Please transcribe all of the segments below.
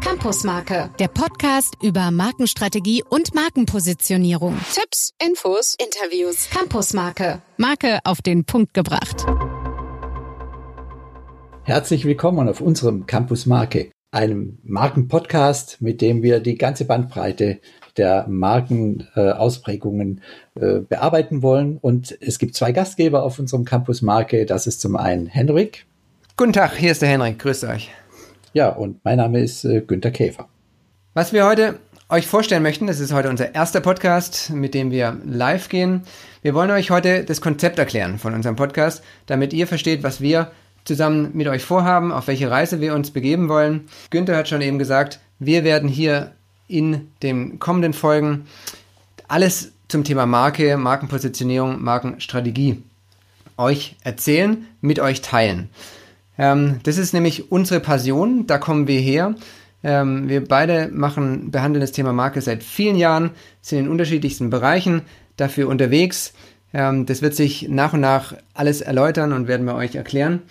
Campusmarke, der Podcast über Markenstrategie und Markenpositionierung. Tipps, Infos, Interviews. Campusmarke, Marke auf den Punkt gebracht. Herzlich willkommen auf unserem Campusmarke, einem Markenpodcast, mit dem wir die ganze Bandbreite der Markenausprägungen äh, äh, bearbeiten wollen. Und es gibt zwei Gastgeber auf unserem Campusmarke. Das ist zum einen Henrik. Guten Tag, hier ist der Henrik. Grüßt euch. Ja, und mein Name ist äh, Günter Käfer. Was wir heute euch vorstellen möchten, das ist heute unser erster Podcast, mit dem wir live gehen. Wir wollen euch heute das Konzept erklären von unserem Podcast, damit ihr versteht, was wir zusammen mit euch vorhaben, auf welche Reise wir uns begeben wollen. Günther hat schon eben gesagt, wir werden hier in den kommenden Folgen alles zum Thema Marke, Markenpositionierung, Markenstrategie euch erzählen, mit euch teilen. Ähm, das ist nämlich unsere Passion, da kommen wir her. Ähm, wir beide machen, behandeln das Thema Marke seit vielen Jahren, sind in unterschiedlichsten Bereichen dafür unterwegs. Ähm, das wird sich nach und nach alles erläutern und werden wir euch erklären.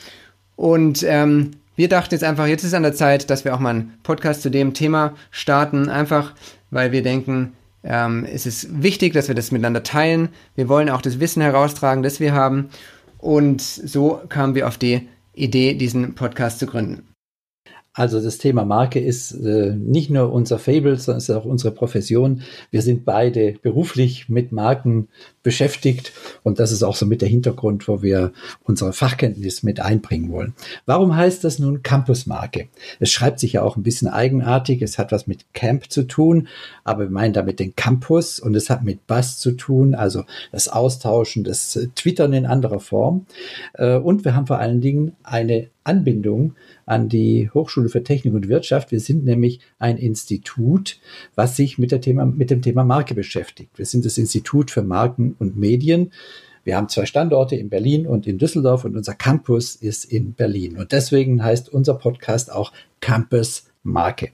Und ähm, wir dachten jetzt einfach, jetzt ist an der Zeit, dass wir auch mal einen Podcast zu dem Thema starten, einfach weil wir denken, ähm, es ist wichtig, dass wir das miteinander teilen. Wir wollen auch das Wissen heraustragen, das wir haben. Und so kamen wir auf die Idee, diesen Podcast zu gründen. Also das Thema Marke ist äh, nicht nur unser Fable, sondern es ist auch unsere Profession. Wir sind beide beruflich mit Marken beschäftigt und das ist auch so mit der Hintergrund, wo wir unsere Fachkenntnis mit einbringen wollen. Warum heißt das nun Campusmarke? Es schreibt sich ja auch ein bisschen eigenartig. Es hat was mit Camp zu tun, aber wir meinen damit den Campus und es hat mit Buzz zu tun, also das Austauschen, das Twittern in anderer Form. Äh, und wir haben vor allen Dingen eine Anbindung an die Hochschule für Technik und Wirtschaft. Wir sind nämlich ein Institut, was sich mit, Thema, mit dem Thema Marke beschäftigt. Wir sind das Institut für Marken und Medien. Wir haben zwei Standorte in Berlin und in Düsseldorf und unser Campus ist in Berlin. Und deswegen heißt unser Podcast auch Campus Marke.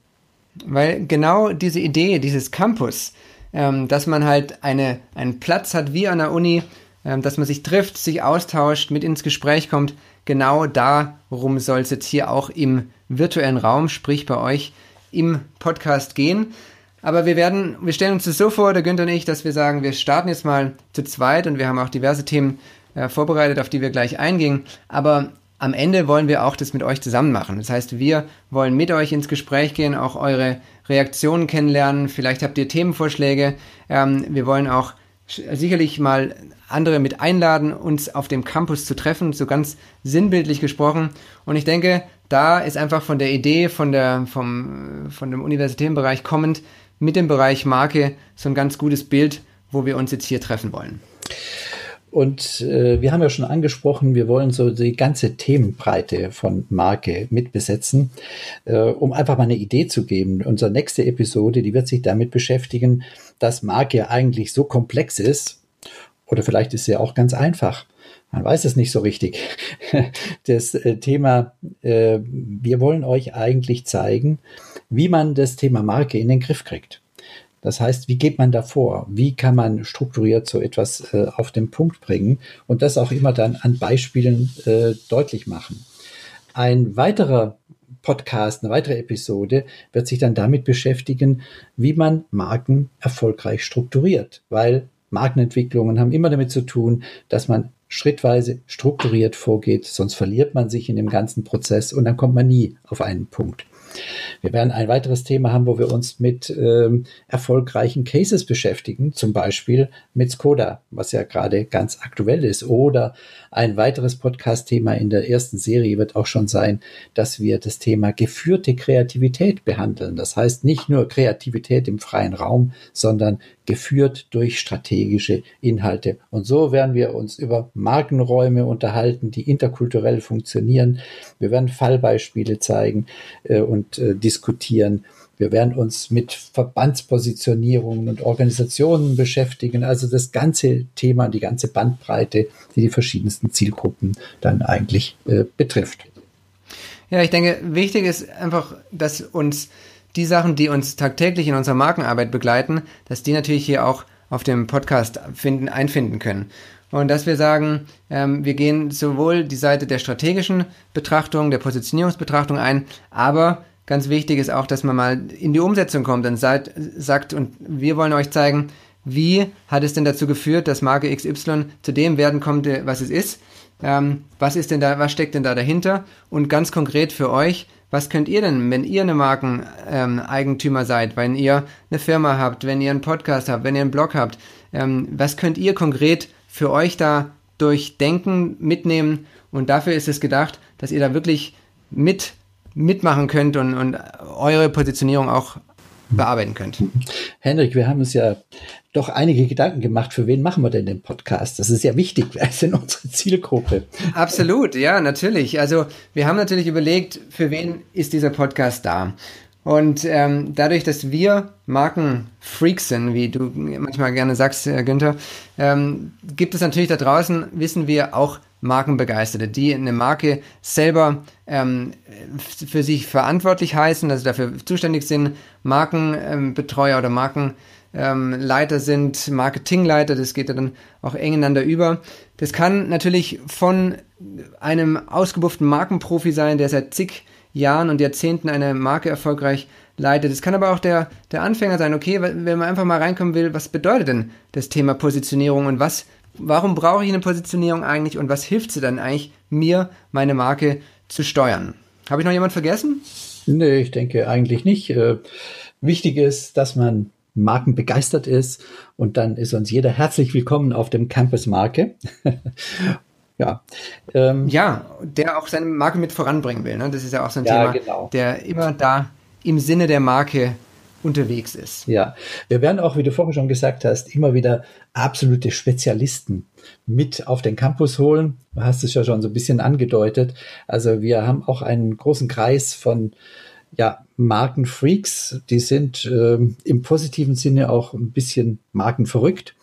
Weil genau diese Idee, dieses Campus, ähm, dass man halt eine, einen Platz hat wie an der Uni, ähm, dass man sich trifft, sich austauscht, mit ins Gespräch kommt, genau darum soll es jetzt hier auch im virtuellen Raum, sprich bei euch im Podcast gehen. Aber wir werden, wir stellen uns das so vor, der Günther und ich, dass wir sagen, wir starten jetzt mal zu zweit und wir haben auch diverse Themen äh, vorbereitet, auf die wir gleich eingehen. Aber am Ende wollen wir auch das mit euch zusammen machen. Das heißt, wir wollen mit euch ins Gespräch gehen, auch eure Reaktionen kennenlernen. Vielleicht habt ihr Themenvorschläge. Ähm, wir wollen auch sicherlich mal andere mit einladen, uns auf dem Campus zu treffen, so ganz sinnbildlich gesprochen. Und ich denke, da ist einfach von der Idee, von, der, vom, von dem universitären Bereich kommend, mit dem Bereich Marke so ein ganz gutes Bild, wo wir uns jetzt hier treffen wollen. Und äh, wir haben ja schon angesprochen, wir wollen so die ganze Themenbreite von Marke mitbesetzen, äh, um einfach mal eine Idee zu geben. Unsere nächste Episode, die wird sich damit beschäftigen, dass Marke eigentlich so komplex ist, oder vielleicht ist sie auch ganz einfach. Man weiß es nicht so richtig. Das äh, Thema, äh, wir wollen euch eigentlich zeigen, wie man das Thema Marke in den Griff kriegt. Das heißt, wie geht man da vor? Wie kann man strukturiert so etwas äh, auf den Punkt bringen und das auch immer dann an Beispielen deutlich machen? Ein weiterer Podcast, eine weitere Episode wird sich dann damit beschäftigen, wie man Marken erfolgreich strukturiert, weil Markenentwicklungen haben immer damit zu tun, dass man schrittweise strukturiert vorgeht, sonst verliert man sich in dem ganzen Prozess und dann kommt man nie auf einen Punkt. Wir werden ein weiteres Thema haben, wo wir uns mit ähm, erfolgreichen Cases beschäftigen, zum Beispiel mit Skoda, was ja gerade ganz aktuell ist. Oder ein weiteres Podcast-Thema in der ersten Serie wird auch schon sein, dass wir das Thema geführte Kreativität behandeln. Das heißt nicht nur Kreativität im freien Raum, sondern geführt durch strategische Inhalte. Und so werden wir uns über Markenräume unterhalten, die interkulturell funktionieren. Wir werden Fallbeispiele zeigen äh, und äh, diskutieren. Wir werden uns mit Verbandspositionierungen und Organisationen beschäftigen. Also das ganze Thema, die ganze Bandbreite, die die verschiedensten Zielgruppen dann eigentlich äh, betrifft. Ja, ich denke, wichtig ist einfach, dass uns die Sachen, die uns tagtäglich in unserer Markenarbeit begleiten, dass die natürlich hier auch auf dem Podcast finden, einfinden können. Und dass wir sagen, ähm, wir gehen sowohl die Seite der strategischen Betrachtung, der Positionierungsbetrachtung ein, aber ganz wichtig ist auch, dass man mal in die Umsetzung kommt und seid, sagt, und wir wollen euch zeigen, wie hat es denn dazu geführt, dass Marke XY zu dem werden kommt, was es ist? Ähm, was ist denn da, was steckt denn da dahinter? Und ganz konkret für euch, was könnt ihr denn, wenn ihr eine Markeneigentümer ähm, seid, wenn ihr eine Firma habt, wenn ihr einen Podcast habt, wenn ihr einen Blog habt, ähm, was könnt ihr konkret für euch da durchdenken, mitnehmen? Und dafür ist es gedacht, dass ihr da wirklich mit mitmachen könnt und, und eure Positionierung auch bearbeiten könnt. Henrik, wir haben uns ja doch einige Gedanken gemacht, für wen machen wir denn den Podcast? Das ist ja wichtig, wer ist denn unsere Zielgruppe? Absolut, ja, natürlich. Also wir haben natürlich überlegt, für wen ist dieser Podcast da? Und ähm, dadurch, dass wir Markenfreaks sind, wie du manchmal gerne sagst, äh, Günther, ähm, gibt es natürlich da draußen, wissen wir, auch Markenbegeisterte, die eine Marke selber ähm, für sich verantwortlich heißen, also dafür zuständig sind, Markenbetreuer oder Markenleiter sind, Marketingleiter, das geht ja dann auch eng ineinander über. Das kann natürlich von einem ausgebufften Markenprofi sein, der seit zig Jahren und Jahrzehnten eine Marke erfolgreich leitet. Es kann aber auch der, der Anfänger sein, okay, wenn man einfach mal reinkommen will, was bedeutet denn das Thema Positionierung und was, warum brauche ich eine Positionierung eigentlich und was hilft sie dann eigentlich, mir meine Marke zu steuern? Habe ich noch jemand vergessen? Nee, ich denke eigentlich nicht. Äh, wichtig ist, dass man Marken begeistert ist und dann ist uns jeder herzlich willkommen auf dem Campus Marke. ja. Ähm, ja, der auch seine Marke mit voranbringen will. Ne? Das ist ja auch so ein ja, Thema, genau. der immer da im Sinne der Marke unterwegs ist. Ja, wir werden auch, wie du vorhin schon gesagt hast, immer wieder absolute Spezialisten mit auf den Campus holen. Du hast es ja schon so ein bisschen angedeutet. Also wir haben auch einen großen Kreis von ja, Markenfreaks, die sind äh, im positiven Sinne auch ein bisschen markenverrückt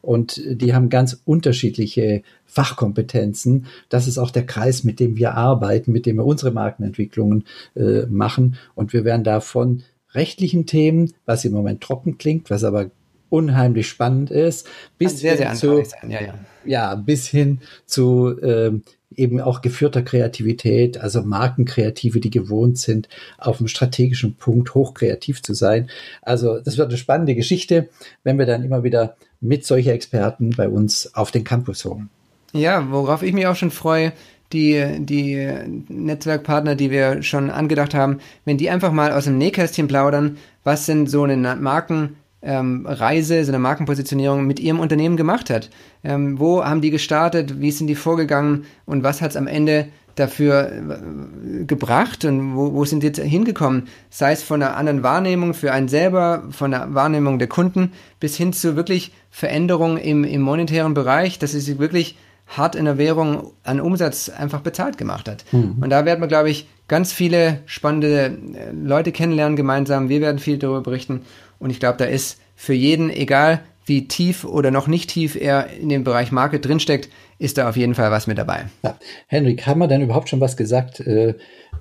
und die haben ganz unterschiedliche Fachkompetenzen. Das ist auch der Kreis, mit dem wir arbeiten, mit dem wir unsere Markenentwicklungen äh, machen. Und wir werden da von rechtlichen Themen, was im Moment trocken klingt, was aber unheimlich spannend ist, bis sehr, sehr zu. Ja, ja. ja, bis hin zu ähm, eben auch geführter Kreativität, also Markenkreative, die gewohnt sind, auf einem strategischen Punkt hochkreativ zu sein. Also das wird eine spannende Geschichte, wenn wir dann immer wieder mit solchen Experten bei uns auf den Campus holen. Ja, worauf ich mich auch schon freue, die, die Netzwerkpartner, die wir schon angedacht haben, wenn die einfach mal aus dem Nähkästchen plaudern, was denn so eine Marken ähm, Reise, so eine Markenpositionierung mit ihrem Unternehmen gemacht hat. Ähm, wo haben die gestartet, wie sind die vorgegangen und was hat es am Ende dafür äh, gebracht und wo, wo sind die jetzt hingekommen? Sei es von einer anderen Wahrnehmung für einen selber, von der Wahrnehmung der Kunden bis hin zu wirklich Veränderungen im, im monetären Bereich, dass es sich wirklich hart in der Währung an Umsatz einfach bezahlt gemacht hat. Mhm. Und da werden wir, glaube ich, ganz viele spannende äh, Leute kennenlernen gemeinsam. Wir werden viel darüber berichten. Und ich glaube, da ist für jeden, egal wie tief oder noch nicht tief er in dem Bereich Marke drinsteckt, ist da auf jeden Fall was mit dabei. Ja. Henrik, haben wir denn überhaupt schon was gesagt äh,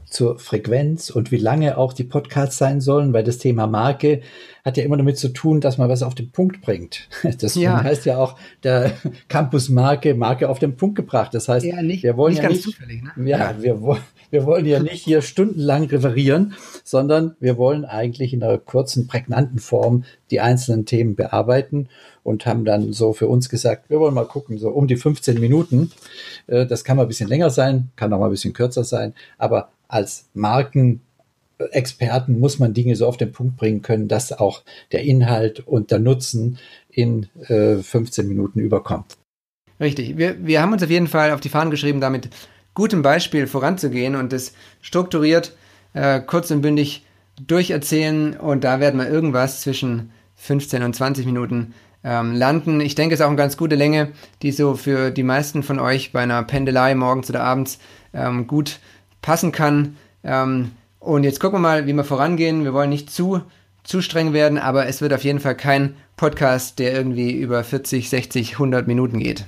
zur Frequenz und wie lange auch die Podcasts sein sollen? Weil das Thema Marke hat ja immer damit zu tun, dass man was auf den Punkt bringt. Das ja. heißt ja auch der Campus Marke, Marke auf den Punkt gebracht. Das heißt, ja, nicht, wir wollen nicht ja nicht, zufällig, ne? ja, ja. Wir, wir wollen ja nicht hier stundenlang referieren, sondern wir wollen eigentlich in einer kurzen, prägnanten Form die einzelnen Themen bearbeiten und haben dann so für uns gesagt, wir wollen mal gucken, so um die 15 Minuten. Äh, das kann mal ein bisschen länger sein, kann auch mal ein bisschen kürzer sein, aber als Markenexperten muss man Dinge so auf den Punkt bringen können, dass auch der Inhalt und der Nutzen in 15 äh, Minuten überkommt. Richtig. Wir, wir haben uns auf jeden Fall auf die Fahnen geschrieben, damit gutem Beispiel voranzugehen und das strukturiert, äh, kurz und bündig durcherzählen und da werden wir irgendwas zwischen 15 und 20 Minuten ähm, landen. Ich denke, es ist auch eine ganz gute Länge, die so für die meisten von euch bei einer Pendelei morgens oder abends ähm, gut passen kann. Ähm, und jetzt gucken wir mal, wie wir vorangehen. Wir wollen nicht zu, zu streng werden, aber es wird auf jeden Fall kein Podcast, der irgendwie über 40, 60, 100 Minuten geht.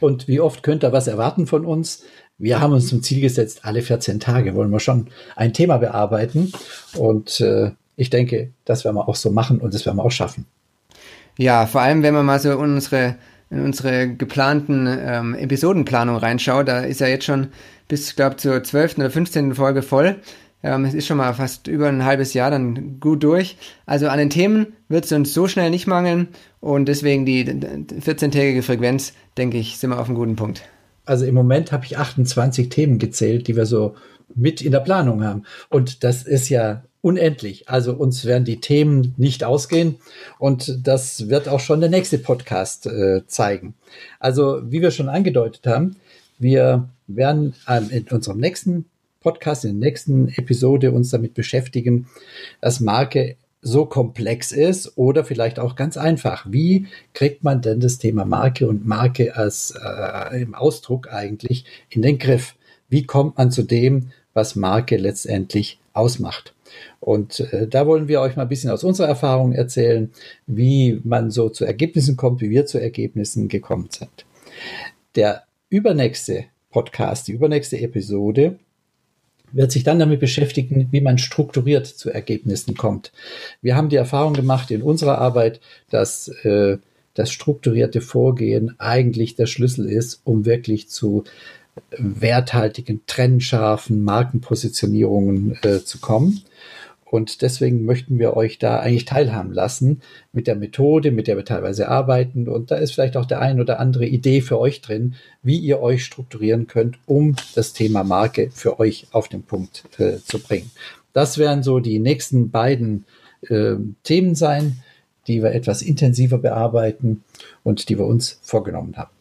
Und wie oft könnt ihr was erwarten von uns? Wir haben uns zum Ziel gesetzt, alle 14 Tage wollen wir schon ein Thema bearbeiten. Und äh, ich denke, das werden wir auch so machen und das werden wir auch schaffen. Ja, vor allem, wenn man mal so unsere, in unsere geplanten ähm, Episodenplanung reinschaut, da ist ja jetzt schon bis, glaube, zur 12. oder 15. Folge voll. Ähm, es ist schon mal fast über ein halbes Jahr dann gut durch. Also an den Themen wird es uns so schnell nicht mangeln und deswegen die 14-tägige Frequenz, denke ich, sind wir auf einem guten Punkt. Also im Moment habe ich 28 Themen gezählt, die wir so mit in der Planung haben. Und das ist ja unendlich. Also uns werden die Themen nicht ausgehen und das wird auch schon der nächste Podcast äh, zeigen. Also wie wir schon angedeutet haben, wir werden ähm, in unserem nächsten Podcast, in der nächsten Episode uns damit beschäftigen, dass Marke so komplex ist oder vielleicht auch ganz einfach. Wie kriegt man denn das Thema Marke und Marke als äh, im Ausdruck eigentlich in den Griff? Wie kommt man zu dem, was Marke letztendlich ausmacht? Und äh, da wollen wir euch mal ein bisschen aus unserer Erfahrung erzählen, wie man so zu Ergebnissen kommt, wie wir zu Ergebnissen gekommen sind. Der übernächste Podcast, die übernächste Episode wird sich dann damit beschäftigen, wie man strukturiert zu Ergebnissen kommt. Wir haben die Erfahrung gemacht in unserer Arbeit, dass äh, das strukturierte Vorgehen eigentlich der Schlüssel ist, um wirklich zu werthaltigen, trennscharfen Markenpositionierungen äh, zu kommen. Und deswegen möchten wir euch da eigentlich teilhaben lassen mit der Methode, mit der wir teilweise arbeiten. Und da ist vielleicht auch der ein oder andere Idee für euch drin, wie ihr euch strukturieren könnt, um das Thema Marke für euch auf den Punkt äh, zu bringen. Das werden so die nächsten beiden äh, Themen sein, die wir etwas intensiver bearbeiten und die wir uns vorgenommen haben.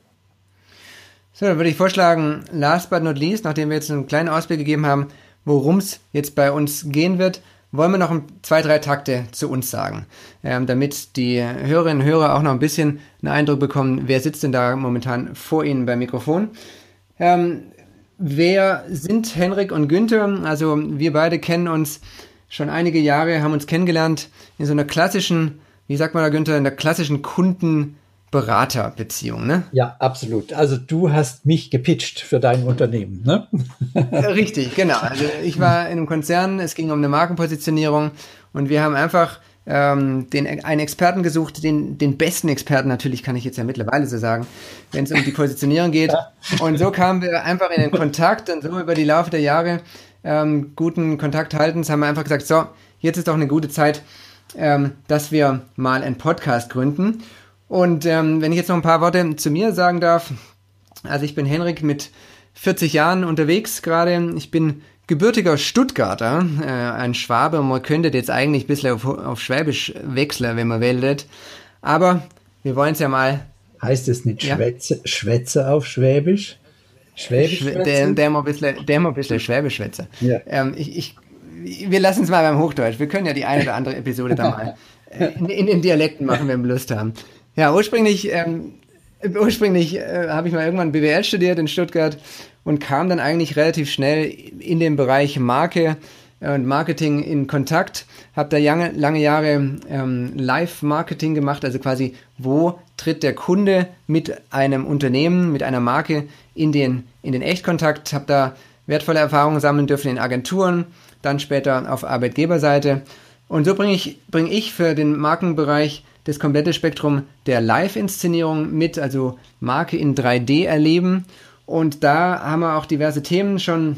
So, dann würde ich vorschlagen, last but not least, nachdem wir jetzt einen kleinen Ausblick gegeben haben, worum es jetzt bei uns gehen wird, wollen wir noch zwei, drei Takte zu uns sagen, ähm, damit die Hörerinnen und Hörer auch noch ein bisschen einen Eindruck bekommen, wer sitzt denn da momentan vor Ihnen beim Mikrofon. Ähm, wer sind Henrik und Günther? Also wir beide kennen uns schon einige Jahre, haben uns kennengelernt in so einer klassischen, wie sagt man da Günther, in der klassischen Kunden- Beraterbeziehung, ne? Ja, absolut. Also du hast mich gepitcht für dein Unternehmen, ne? Richtig, genau. Also ich war in einem Konzern, es ging um eine Markenpositionierung und wir haben einfach ähm, den, einen Experten gesucht, den, den besten Experten natürlich, kann ich jetzt ja mittlerweile so sagen, wenn es um die Positionierung geht. Und so kamen wir einfach in den Kontakt und so über die Laufe der Jahre ähm, guten Kontakt haltens haben wir einfach gesagt, so, jetzt ist doch eine gute Zeit, ähm, dass wir mal einen Podcast gründen. Und ähm, wenn ich jetzt noch ein paar Worte zu mir sagen darf, also ich bin Henrik mit 40 Jahren unterwegs gerade. Ich bin gebürtiger Stuttgarter, äh, ein Schwabe. Man könnte jetzt eigentlich ein bisschen auf, auf Schwäbisch wechseln, wenn man wählt. Aber wir wollen es ja mal. Heißt es nicht ja? Schwätze, Schwätze auf Schwäbisch? Schwäbisch? Schwä der, der mal ein bisschen, der mal ein bisschen Schwäbisch schwätze. Ja. Ähm, ich, ich, wir lassen es mal beim Hochdeutsch. Wir können ja die eine oder andere Episode da mal in, in, in Dialekten machen, wenn wir Lust haben. Ja, ursprünglich, ähm, ursprünglich äh, habe ich mal irgendwann BWL studiert in Stuttgart und kam dann eigentlich relativ schnell in den Bereich Marke und Marketing in Kontakt. Habe da lange, lange Jahre ähm, Live-Marketing gemacht, also quasi, wo tritt der Kunde mit einem Unternehmen, mit einer Marke in den, in den Echtkontakt. Habe da wertvolle Erfahrungen sammeln dürfen in Agenturen, dann später auf Arbeitgeberseite. Und so bringe ich, bring ich für den Markenbereich das komplette Spektrum der Live-Inszenierung mit, also Marke in 3D erleben. Und da haben wir auch diverse Themen schon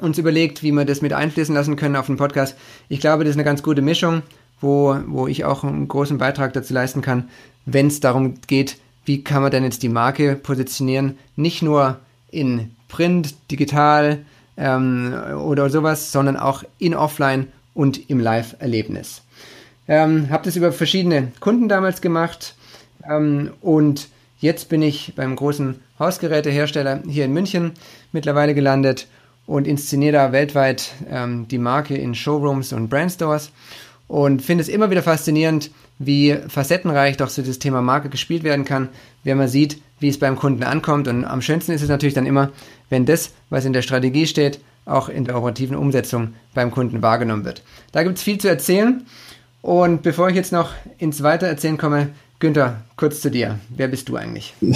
uns überlegt, wie wir das mit einfließen lassen können auf den Podcast. Ich glaube, das ist eine ganz gute Mischung, wo, wo ich auch einen großen Beitrag dazu leisten kann, wenn es darum geht, wie kann man denn jetzt die Marke positionieren, nicht nur in Print, digital ähm, oder sowas, sondern auch in Offline und im Live-Erlebnis. Ähm, habe das über verschiedene Kunden damals gemacht ähm, und jetzt bin ich beim großen Hausgerätehersteller hier in München mittlerweile gelandet und inszeniere da weltweit ähm, die Marke in Showrooms und Brandstores und finde es immer wieder faszinierend, wie facettenreich doch so das Thema Marke gespielt werden kann, wenn man sieht, wie es beim Kunden ankommt. Und am schönsten ist es natürlich dann immer, wenn das, was in der Strategie steht, auch in der operativen Umsetzung beim Kunden wahrgenommen wird. Da gibt es viel zu erzählen und bevor ich jetzt noch ins Weitererzählen komme, Günther, kurz zu dir. Wer bist du eigentlich?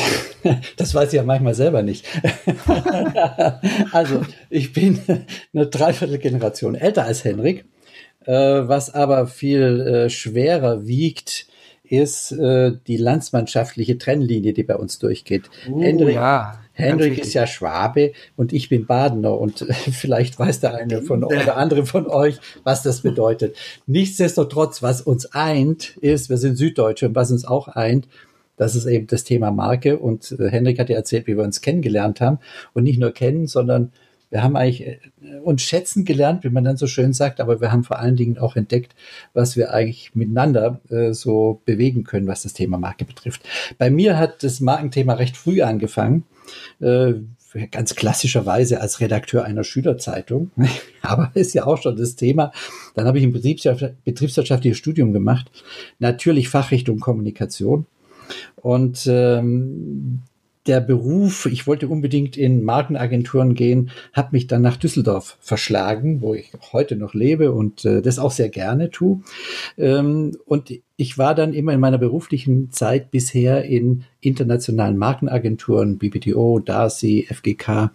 Das weiß ich ja manchmal selber nicht. Also, ich bin eine Dreiviertelgeneration älter als Henrik, äh, was aber viel äh, schwerer wiegt ist äh, die landsmannschaftliche Trennlinie, die bei uns durchgeht. Uh, Hendrik, ja, Hendrik ist ja Schwabe und ich bin Badener und vielleicht weiß der eine von oder andere von euch, was das bedeutet. Nichtsdestotrotz, was uns eint, ist, wir sind Süddeutsche und was uns auch eint, das ist eben das Thema Marke. Und äh, Hendrik hat ja erzählt, wie wir uns kennengelernt haben. Und nicht nur kennen, sondern wir haben eigentlich äh, uns schätzen gelernt, wie man dann so schön sagt, aber wir haben vor allen Dingen auch entdeckt, was wir eigentlich miteinander äh, so bewegen können, was das Thema Marke betrifft. Bei mir hat das Markenthema recht früh angefangen. Äh, ganz klassischerweise als Redakteur einer Schülerzeitung, aber ist ja auch schon das Thema. Dann habe ich ein betriebswirtschaftliches Studium gemacht, natürlich Fachrichtung Kommunikation und ähm, der Beruf, ich wollte unbedingt in Markenagenturen gehen, hat mich dann nach Düsseldorf verschlagen, wo ich heute noch lebe und äh, das auch sehr gerne tue. Ähm, und ich war dann immer in meiner beruflichen Zeit bisher in internationalen Markenagenturen, BBDO, Darcy, FGK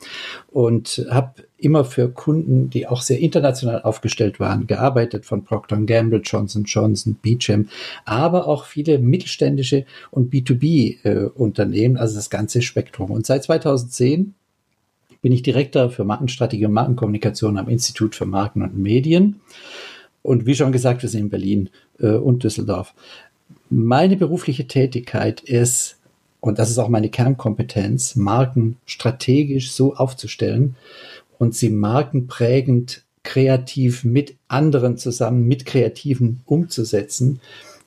und habe immer für Kunden, die auch sehr international aufgestellt waren, gearbeitet, von Procter Gamble, Johnson Johnson, Beecham, aber auch viele mittelständische und B2B-Unternehmen, äh, also das ganze Spektrum. Und seit 2010 bin ich Direktor für Markenstrategie und Markenkommunikation am Institut für Marken und Medien. Und wie schon gesagt, wir sind in Berlin äh, und Düsseldorf. Meine berufliche Tätigkeit ist, und das ist auch meine Kernkompetenz, Marken strategisch so aufzustellen, und sie markenprägend kreativ mit anderen zusammen, mit Kreativen umzusetzen,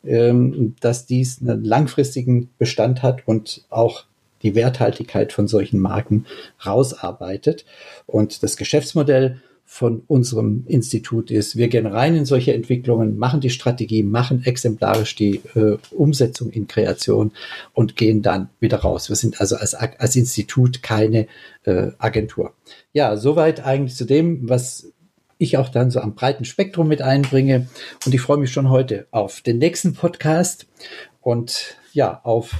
ähm, dass dies einen langfristigen Bestand hat und auch die Werthaltigkeit von solchen Marken rausarbeitet. Und das Geschäftsmodell von unserem Institut ist. Wir gehen rein in solche Entwicklungen, machen die Strategie, machen exemplarisch die äh, Umsetzung in Kreation und gehen dann wieder raus. Wir sind also als, als Institut keine äh, Agentur. Ja, soweit eigentlich zu dem, was ich auch dann so am breiten Spektrum mit einbringe. Und ich freue mich schon heute auf den nächsten Podcast und ja, auf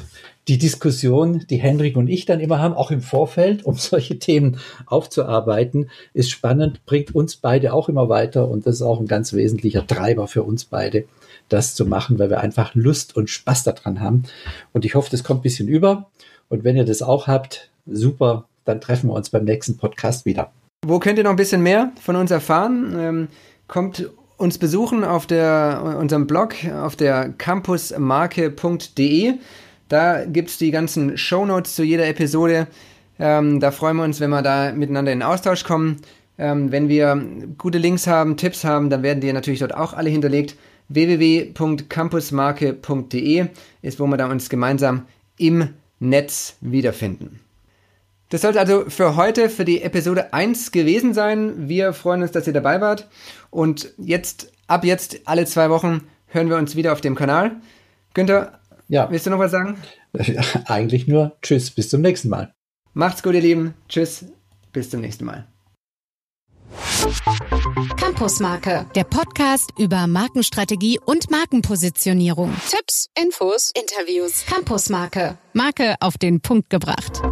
die Diskussion, die Henrik und ich dann immer haben, auch im Vorfeld, um solche Themen aufzuarbeiten, ist spannend, bringt uns beide auch immer weiter und das ist auch ein ganz wesentlicher Treiber für uns beide, das zu machen, weil wir einfach Lust und Spaß daran haben. Und ich hoffe, das kommt ein bisschen über. Und wenn ihr das auch habt, super, dann treffen wir uns beim nächsten Podcast wieder. Wo könnt ihr noch ein bisschen mehr von uns erfahren? Ähm, kommt uns besuchen auf der, unserem Blog auf der campusmarke.de. Da gibt es die ganzen Shownotes zu jeder Episode. Ähm, da freuen wir uns, wenn wir da miteinander in Austausch kommen. Ähm, wenn wir gute Links haben, Tipps haben, dann werden die natürlich dort auch alle hinterlegt. www.campusmarke.de ist, wo wir da uns gemeinsam im Netz wiederfinden. Das sollte also für heute, für die Episode 1 gewesen sein. Wir freuen uns, dass ihr dabei wart. Und jetzt, ab jetzt, alle zwei Wochen, hören wir uns wieder auf dem Kanal. Günther, ja. Willst du noch was sagen? Eigentlich nur Tschüss, bis zum nächsten Mal. Macht's gut, ihr Lieben. Tschüss, bis zum nächsten Mal. Campusmarke, der Podcast über Markenstrategie und Markenpositionierung. Tipps, Infos, Interviews. Campusmarke, Marke auf den Punkt gebracht.